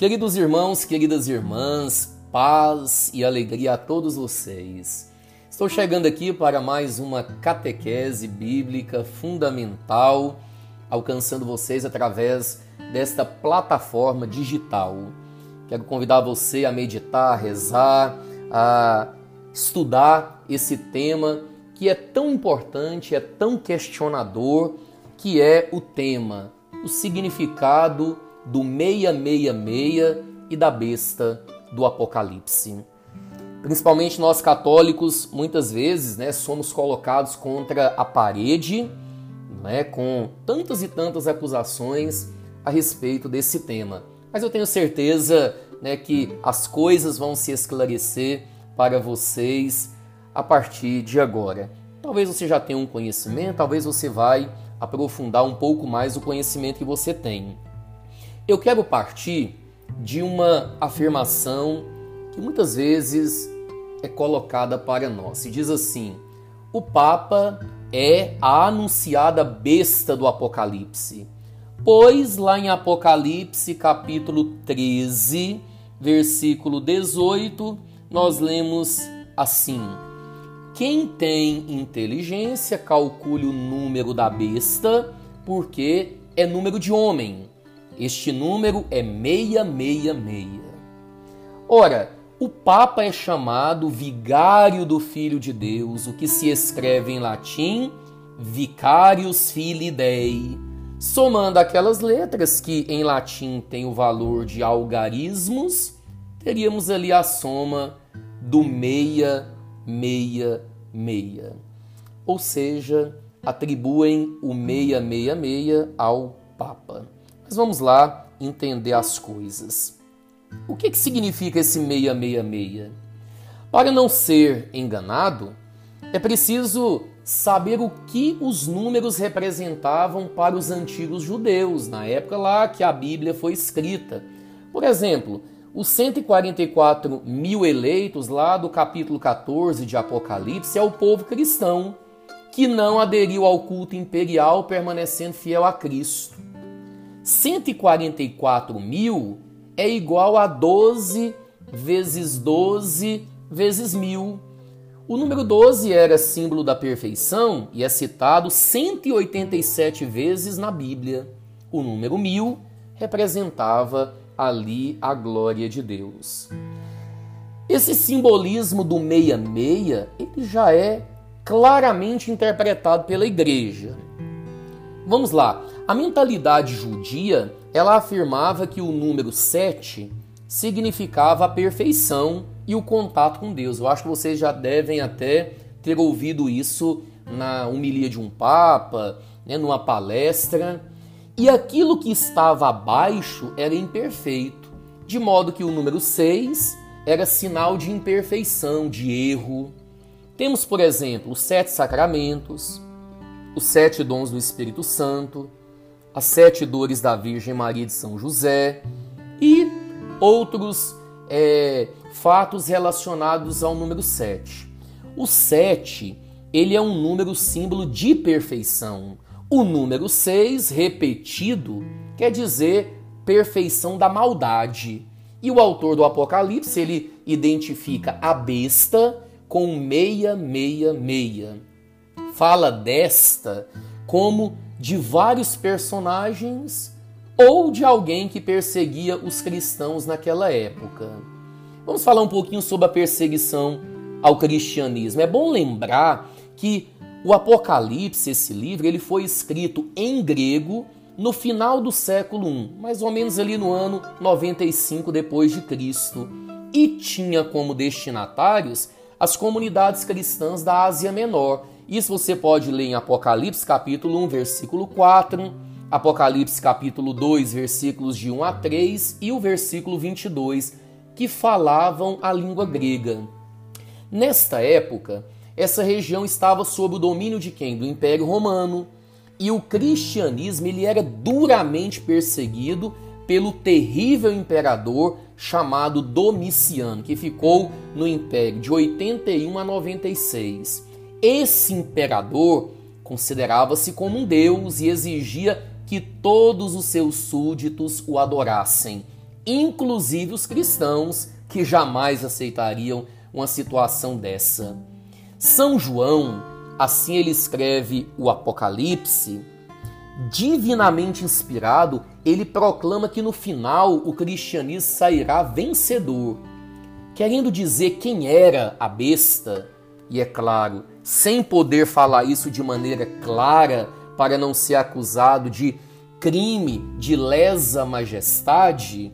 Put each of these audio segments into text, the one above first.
Queridos irmãos, queridas irmãs, paz e alegria a todos vocês. Estou chegando aqui para mais uma catequese bíblica fundamental, alcançando vocês através desta plataforma digital. Quero convidar você a meditar, a rezar, a estudar esse tema que é tão importante, é tão questionador, que é o tema, o significado do 666 e da besta do Apocalipse. Principalmente nós católicos, muitas vezes, né, somos colocados contra a parede, né, com tantas e tantas acusações a respeito desse tema. Mas eu tenho certeza, né, que as coisas vão se esclarecer para vocês a partir de agora. Talvez você já tenha um conhecimento, talvez você vai aprofundar um pouco mais o conhecimento que você tem. Eu quero partir de uma afirmação que muitas vezes é colocada para nós. E diz assim: o Papa é a anunciada besta do Apocalipse. Pois lá em Apocalipse, capítulo 13, versículo 18, nós lemos assim: Quem tem inteligência, calcule o número da besta, porque é número de homem este número é 666. Ora, o Papa é chamado vigário do Filho de Deus, o que se escreve em latim Vicarius Filii Dei, somando aquelas letras que em latim têm o valor de algarismos, teríamos ali a soma do meia, meia, meia. Ou seja, atribuem o 666 ao Papa. Mas vamos lá entender as coisas. O que, que significa esse 666? Para não ser enganado, é preciso saber o que os números representavam para os antigos judeus, na época lá que a Bíblia foi escrita. Por exemplo, os 144 mil eleitos lá do capítulo 14 de Apocalipse é o povo cristão, que não aderiu ao culto imperial, permanecendo fiel a Cristo. 144 mil é igual a 12 vezes 12 vezes mil. O número 12 era símbolo da perfeição e é citado 187 vezes na Bíblia. O número mil representava ali a glória de Deus. Esse simbolismo do meia-meia ele já é claramente interpretado pela igreja. Vamos lá. A mentalidade judia, ela afirmava que o número 7 significava a perfeição e o contato com Deus. Eu acho que vocês já devem até ter ouvido isso na homilia de um papa, né, numa palestra. E aquilo que estava abaixo era imperfeito, de modo que o número 6 era sinal de imperfeição, de erro. Temos, por exemplo, os sete sacramentos, os sete dons do Espírito Santo, as sete dores da Virgem Maria de São José e outros é, fatos relacionados ao número sete. O sete ele é um número símbolo de perfeição. O número seis repetido quer dizer perfeição da maldade. E o autor do Apocalipse ele identifica a besta com meia, meia, meia fala desta como de vários personagens ou de alguém que perseguia os cristãos naquela época. Vamos falar um pouquinho sobre a perseguição ao cristianismo. É bom lembrar que o Apocalipse, esse livro, ele foi escrito em grego no final do século I, mais ou menos ali no ano 95 depois de Cristo, e tinha como destinatários as comunidades cristãs da Ásia Menor, isso você pode ler em Apocalipse capítulo 1, versículo 4, Apocalipse capítulo 2, versículos de 1 a 3 e o versículo 22, que falavam a língua grega. Nesta época, essa região estava sob o domínio de quem? Do Império Romano. E o cristianismo ele era duramente perseguido pelo terrível imperador chamado Domiciano, que ficou no império de 81 a 96. Esse imperador considerava-se como um deus e exigia que todos os seus súditos o adorassem. inclusive os cristãos que jamais aceitariam uma situação dessa. São João, assim ele escreve o Apocalipse, divinamente inspirado, ele proclama que no final o cristianismo sairá vencedor, querendo dizer quem era a besta, e é claro, sem poder falar isso de maneira clara para não ser acusado de crime de lesa majestade.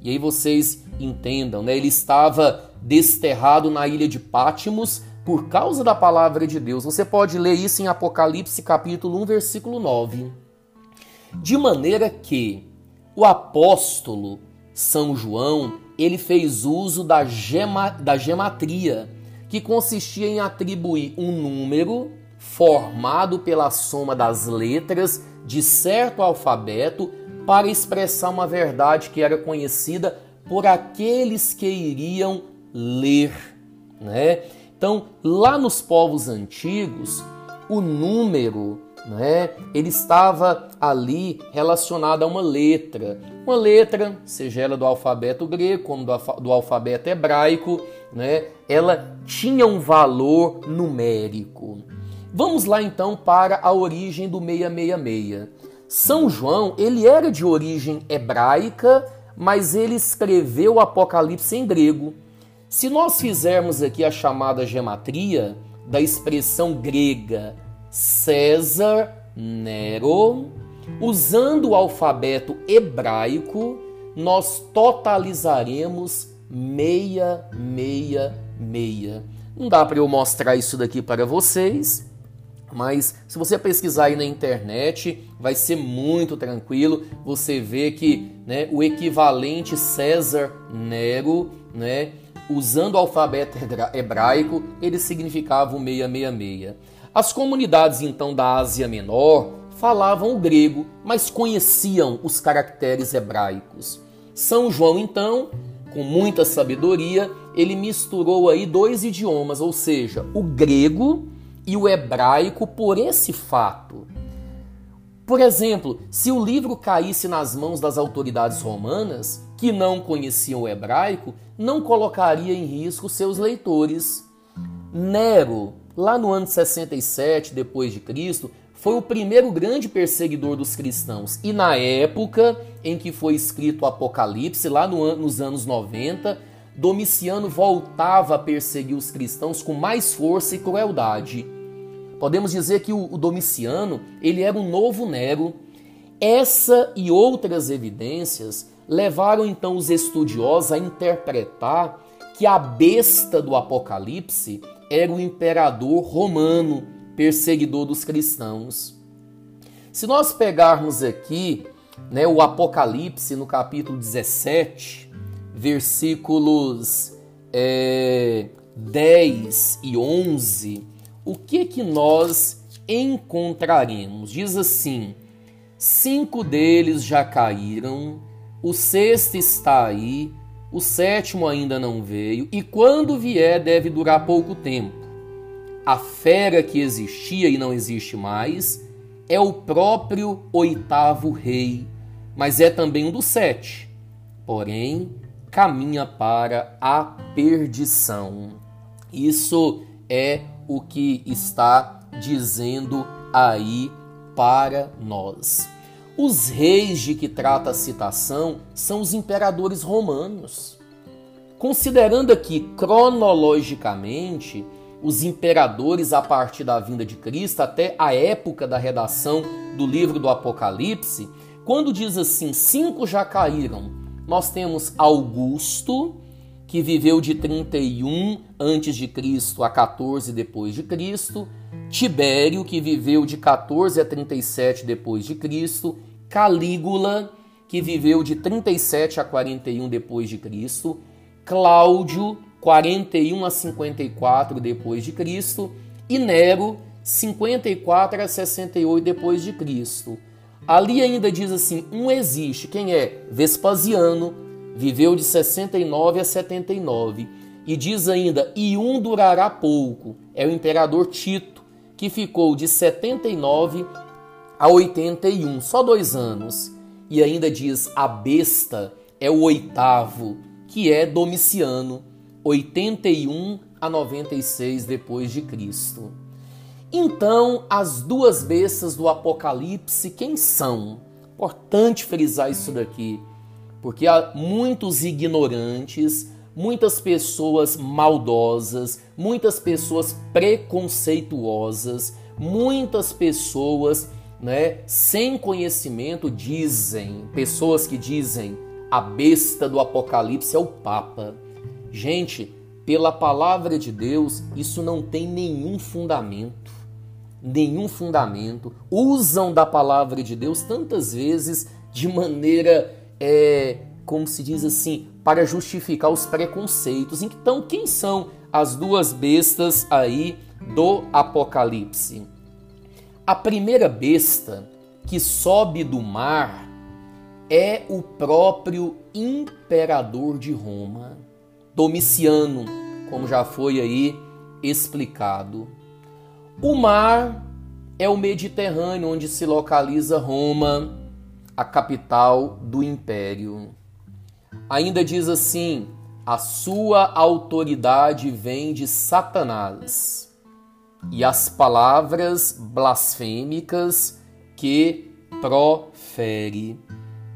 E aí vocês entendam, né? Ele estava desterrado na ilha de Pátimos por causa da palavra de Deus. Você pode ler isso em Apocalipse capítulo 1, versículo 9. De maneira que o apóstolo São João, ele fez uso da, gema, da gematria, que consistia em atribuir um número formado pela soma das letras de certo alfabeto para expressar uma verdade que era conhecida por aqueles que iriam ler, né? Então, lá nos povos antigos, o número, né, ele estava ali relacionado a uma letra. Uma letra, seja ela do alfabeto grego como do, do alfabeto hebraico, né, ela tinha um valor numérico. Vamos lá então para a origem do 666. São João, ele era de origem hebraica, mas ele escreveu o Apocalipse em grego. Se nós fizermos aqui a chamada gematria da expressão grega César Nero, usando o alfabeto hebraico, nós totalizaremos meia, meia, meia. Não dá para eu mostrar isso daqui para vocês, mas se você pesquisar aí na internet, vai ser muito tranquilo. Você vê que né, o equivalente César Nero, né, usando o alfabeto hebraico, ele significava o 666. As comunidades então da Ásia Menor falavam o grego, mas conheciam os caracteres hebraicos. São João então, com muita sabedoria, ele misturou aí dois idiomas, ou seja, o grego e o hebraico por esse fato. Por exemplo, se o livro caísse nas mãos das autoridades romanas, que não conheciam o hebraico, não colocaria em risco seus leitores. Nero, lá no ano 67 depois de Cristo, foi o primeiro grande perseguidor dos cristãos. E na época em que foi escrito o Apocalipse, lá no nos anos 90, Domiciano voltava a perseguir os cristãos com mais força e crueldade. Podemos dizer que o, o Domiciano ele era um novo Nero. Essa e outras evidências levaram então os estudiosos a interpretar que a besta do Apocalipse era o imperador romano, perseguidor dos cristãos. Se nós pegarmos aqui né, o Apocalipse no capítulo 17, versículos é, 10 e 11, o que que nós encontraremos? Diz assim: cinco deles já caíram, o sexto está aí, o sétimo ainda não veio, e quando vier deve durar pouco tempo. A fera que existia e não existe mais é o próprio oitavo rei, mas é também um dos sete. Porém, caminha para a perdição. Isso é o que está dizendo aí para nós. Os reis de que trata a citação são os imperadores romanos. Considerando aqui cronologicamente os imperadores a partir da vinda de Cristo até a época da redação do livro do Apocalipse, quando diz assim: cinco já caíram, nós temos Augusto, que viveu de 31 antes de Cristo a 14 depois de Cristo, Tibério, que viveu de 14 a 37 depois de Cristo, Calígula, que viveu de 37 a 41 depois de Cristo, Cláudio, 41 a 54 depois de Cristo, e Nero, 54 a 68 depois de Cristo. Ali ainda diz assim: um existe. Quem é? Vespasiano, viveu de 69 a 79. E diz ainda: e um durará pouco. É o imperador Tito, que ficou de 79 a 81, só dois anos. E ainda diz: a besta é o oitavo, que é Domiciano, 81 a 96 depois de Cristo. Então, as duas bestas do Apocalipse, quem são? Importante frisar isso daqui, porque há muitos ignorantes, muitas pessoas maldosas, muitas pessoas preconceituosas, muitas pessoas né, sem conhecimento dizem, pessoas que dizem a besta do Apocalipse é o Papa. Gente, pela palavra de Deus, isso não tem nenhum fundamento. Nenhum fundamento. Usam da palavra de Deus tantas vezes de maneira, é, como se diz assim, para justificar os preconceitos. Então, quem são as duas bestas aí do Apocalipse? A primeira besta que sobe do mar é o próprio imperador de Roma, Domiciano, como já foi aí explicado. O mar é o Mediterrâneo, onde se localiza Roma, a capital do império. Ainda diz assim: a sua autoridade vem de Satanás e as palavras blasfêmicas que profere.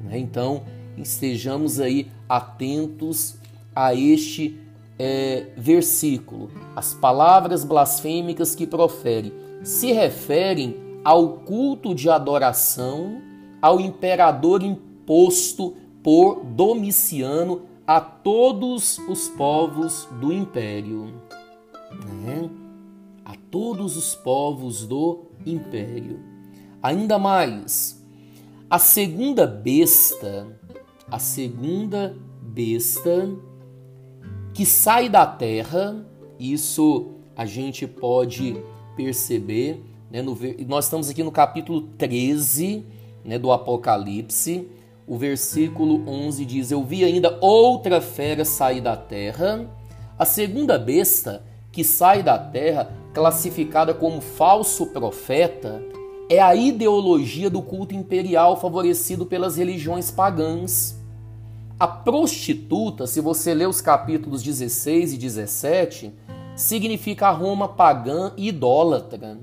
Né? Então, estejamos aí atentos a este é, versículo. As palavras blasfêmicas que profere se referem ao culto de adoração ao imperador imposto por Domiciano a todos os povos do império. Né? a todos os povos do império. Ainda mais, a segunda besta, a segunda besta que sai da terra, isso a gente pode perceber, né, no, nós estamos aqui no capítulo 13 né, do Apocalipse, o versículo 11 diz: Eu vi ainda outra fera sair da terra. A segunda besta que sai da terra classificada como falso profeta, é a ideologia do culto imperial favorecido pelas religiões pagãs. A prostituta, se você ler os capítulos 16 e 17, significa a Roma pagã e idólatra.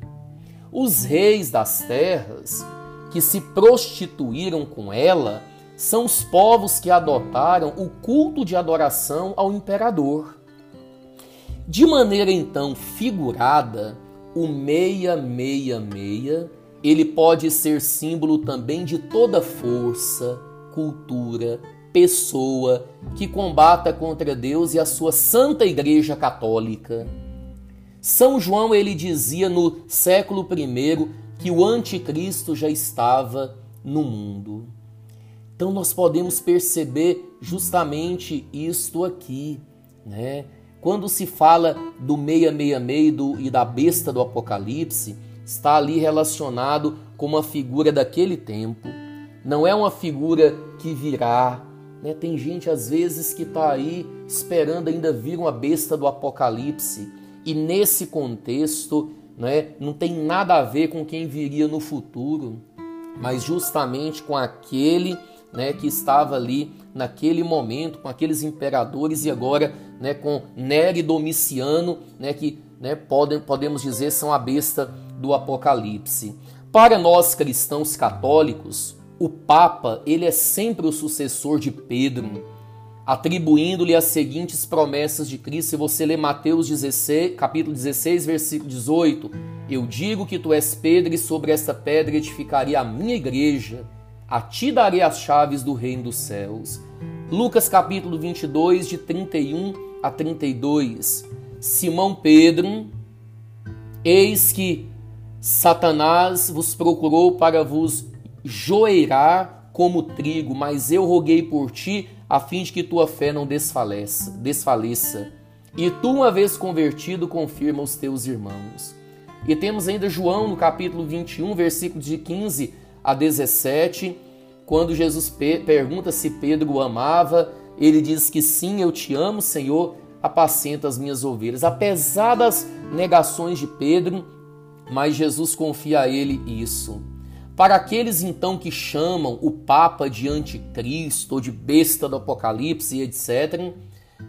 Os reis das terras que se prostituíram com ela são os povos que adotaram o culto de adoração ao imperador. De maneira então figurada, o 666 ele pode ser símbolo também de toda força, cultura, pessoa que combata contra Deus e a sua santa Igreja Católica. São João ele dizia no século I que o anticristo já estava no mundo. Então nós podemos perceber justamente isto aqui, né? Quando se fala do 666 do, e da besta do Apocalipse, está ali relacionado com uma figura daquele tempo. Não é uma figura que virá. Né? Tem gente às vezes que está aí esperando ainda vir uma besta do Apocalipse. E nesse contexto, né, não tem nada a ver com quem viria no futuro, mas justamente com aquele né, que estava ali naquele momento com aqueles imperadores e agora né, com Nero e Domiciano, né, que né, podem, podemos dizer são a besta do Apocalipse. Para nós cristãos católicos, o Papa ele é sempre o sucessor de Pedro, atribuindo-lhe as seguintes promessas de Cristo. Se você ler Mateus 16, capítulo 16, versículo 18, eu digo que tu és Pedro e sobre esta pedra edificaria a minha igreja a ti darei as chaves do reino dos céus. Lucas capítulo 22, de 31 a 32. Simão Pedro, eis que Satanás vos procurou para vos joeirar como trigo, mas eu roguei por ti, a fim de que tua fé não desfaleça, desfaleça. E tu, uma vez convertido, confirma os teus irmãos. E temos ainda João no capítulo 21, versículos de 15 a 17, quando Jesus pergunta se Pedro o amava, ele diz que sim, eu te amo, Senhor, apacenta as minhas ovelhas. Apesar das negações de Pedro, mas Jesus confia a ele isso. Para aqueles então que chamam o Papa de anticristo ou de besta do Apocalipse, etc.,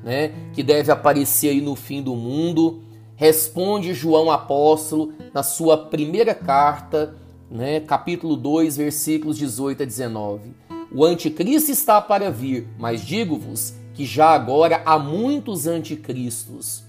né, que deve aparecer aí no fim do mundo, responde João Apóstolo na sua primeira carta, né, capítulo 2, versículos 18 a 19. O anticristo está para vir, mas digo-vos que já agora há muitos anticristos.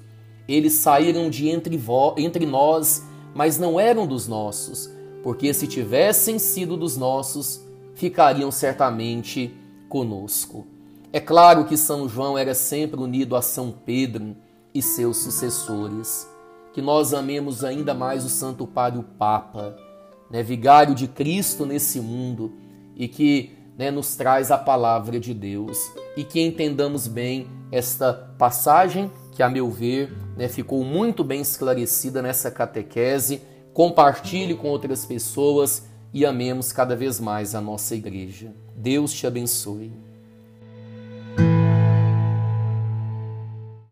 Eles saíram de entre, entre nós, mas não eram dos nossos, porque se tivessem sido dos nossos, ficariam certamente conosco. É claro que São João era sempre unido a São Pedro e seus sucessores. Que nós amemos ainda mais o Santo Padre o Papa, né, vigário de Cristo nesse mundo, e que né, nos traz a palavra de Deus. E que entendamos bem esta passagem, que, a meu ver, né, ficou muito bem esclarecida nessa catequese. Compartilhe com outras pessoas e amemos cada vez mais a nossa igreja. Deus te abençoe.